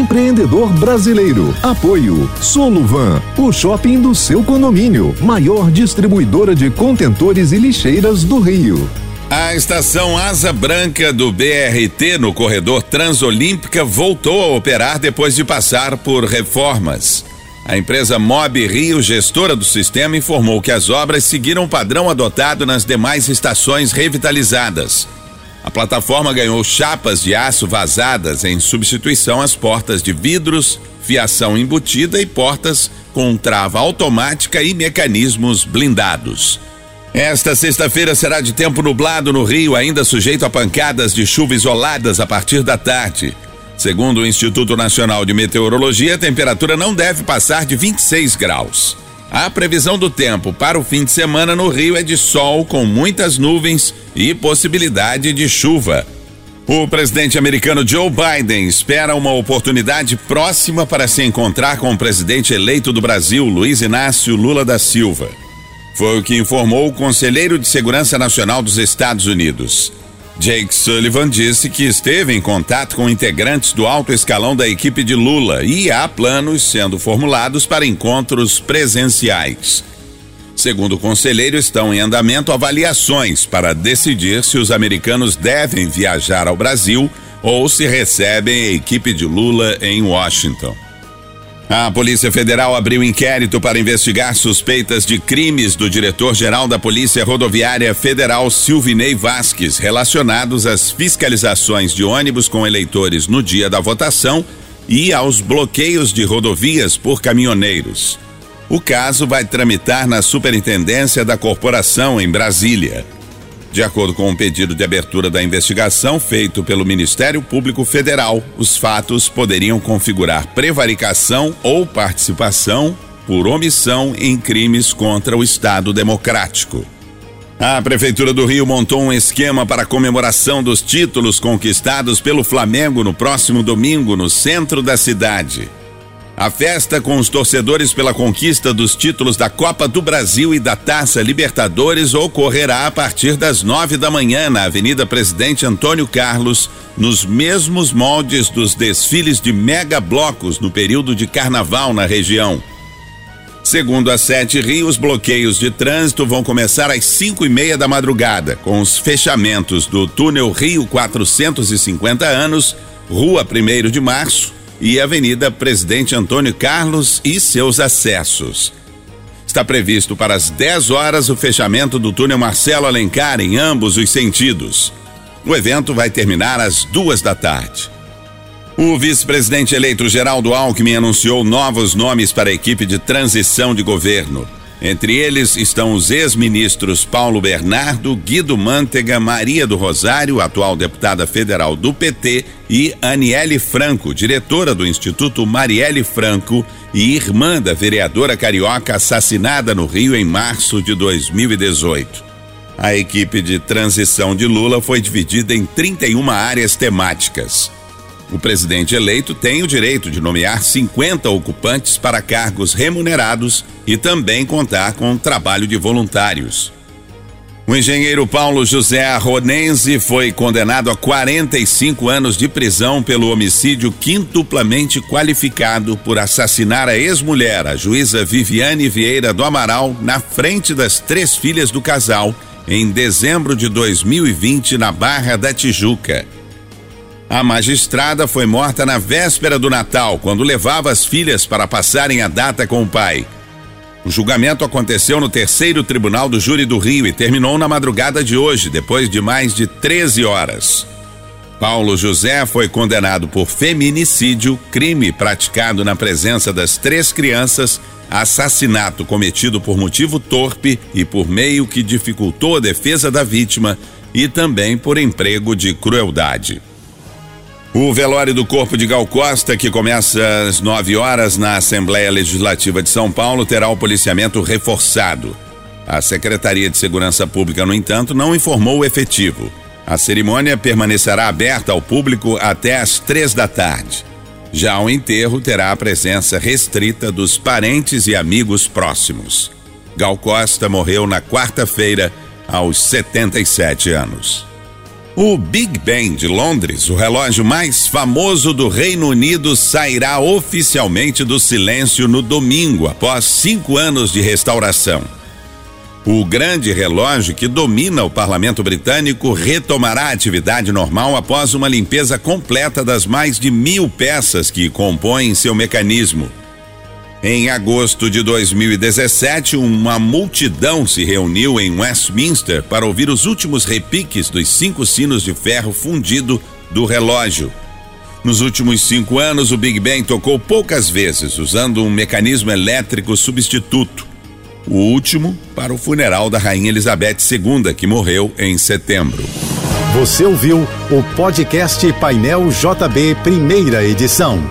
empreendedor brasileiro. Apoio Soluvan, o shopping do seu condomínio, maior distribuidora de contentores e lixeiras do Rio. A estação Asa Branca do BRT no corredor Transolímpica voltou a operar depois de passar por reformas. A empresa Mob Rio, gestora do sistema, informou que as obras seguiram o padrão adotado nas demais estações revitalizadas. A plataforma ganhou chapas de aço vazadas em substituição às portas de vidros, fiação embutida e portas com trava automática e mecanismos blindados. Esta sexta-feira será de tempo nublado no Rio, ainda sujeito a pancadas de chuva isoladas a partir da tarde. Segundo o Instituto Nacional de Meteorologia, a temperatura não deve passar de 26 graus. A previsão do tempo para o fim de semana no Rio é de sol com muitas nuvens e possibilidade de chuva. O presidente americano Joe Biden espera uma oportunidade próxima para se encontrar com o presidente eleito do Brasil, Luiz Inácio Lula da Silva. Foi o que informou o conselheiro de Segurança Nacional dos Estados Unidos. Jake Sullivan disse que esteve em contato com integrantes do alto escalão da equipe de Lula e há planos sendo formulados para encontros presenciais. Segundo o conselheiro, estão em andamento avaliações para decidir se os americanos devem viajar ao Brasil ou se recebem a equipe de Lula em Washington. A Polícia Federal abriu inquérito para investigar suspeitas de crimes do diretor-geral da Polícia Rodoviária Federal, Silvinei Vasques, relacionados às fiscalizações de ônibus com eleitores no dia da votação e aos bloqueios de rodovias por caminhoneiros. O caso vai tramitar na Superintendência da Corporação em Brasília. De acordo com um pedido de abertura da investigação feito pelo Ministério Público Federal, os fatos poderiam configurar prevaricação ou participação por omissão em crimes contra o Estado Democrático. A Prefeitura do Rio montou um esquema para a comemoração dos títulos conquistados pelo Flamengo no próximo domingo no centro da cidade. A festa com os torcedores pela conquista dos títulos da Copa do Brasil e da Taça Libertadores ocorrerá a partir das nove da manhã na Avenida Presidente Antônio Carlos, nos mesmos moldes dos desfiles de mega blocos no período de carnaval na região. Segundo a Sete Rio, os bloqueios de trânsito vão começar às cinco e meia da madrugada, com os fechamentos do túnel Rio 450 anos, Rua 1 de Março, e Avenida Presidente Antônio Carlos e seus acessos. Está previsto para as 10 horas o fechamento do túnel Marcelo Alencar em ambos os sentidos. O evento vai terminar às duas da tarde. O vice-presidente eleito Geraldo Alckmin anunciou novos nomes para a equipe de transição de governo. Entre eles estão os ex-ministros Paulo Bernardo, Guido Mantega, Maria do Rosário, atual deputada federal do PT, e Aniele Franco, diretora do Instituto Marielle Franco e irmã da vereadora carioca assassinada no Rio em março de 2018. A equipe de transição de Lula foi dividida em 31 áreas temáticas. O presidente eleito tem o direito de nomear 50 ocupantes para cargos remunerados e também contar com trabalho de voluntários. O engenheiro Paulo José Arronense foi condenado a 45 anos de prisão pelo homicídio quintuplamente qualificado por assassinar a ex-mulher, a juíza Viviane Vieira do Amaral, na frente das três filhas do casal, em dezembro de 2020, na Barra da Tijuca. A magistrada foi morta na véspera do Natal, quando levava as filhas para passarem a data com o pai. O julgamento aconteceu no terceiro tribunal do Júri do Rio e terminou na madrugada de hoje, depois de mais de 13 horas. Paulo José foi condenado por feminicídio, crime praticado na presença das três crianças, assassinato cometido por motivo torpe e por meio que dificultou a defesa da vítima e também por emprego de crueldade. O velório do corpo de Gal Costa, que começa às 9 horas na Assembleia Legislativa de São Paulo, terá o policiamento reforçado. A Secretaria de Segurança Pública, no entanto, não informou o efetivo. A cerimônia permanecerá aberta ao público até às três da tarde. Já o enterro terá a presença restrita dos parentes e amigos próximos. Gal Costa morreu na quarta-feira, aos 77 anos. O Big Ben de Londres, o relógio mais famoso do Reino Unido, sairá oficialmente do silêncio no domingo, após cinco anos de restauração. O grande relógio que domina o parlamento britânico retomará a atividade normal após uma limpeza completa das mais de mil peças que compõem seu mecanismo. Em agosto de 2017, uma multidão se reuniu em Westminster para ouvir os últimos repiques dos cinco sinos de ferro fundido do relógio. Nos últimos cinco anos, o Big Ben tocou poucas vezes, usando um mecanismo elétrico substituto. O último para o funeral da Rainha Elizabeth II, que morreu em setembro. Você ouviu o podcast Painel JB, primeira edição.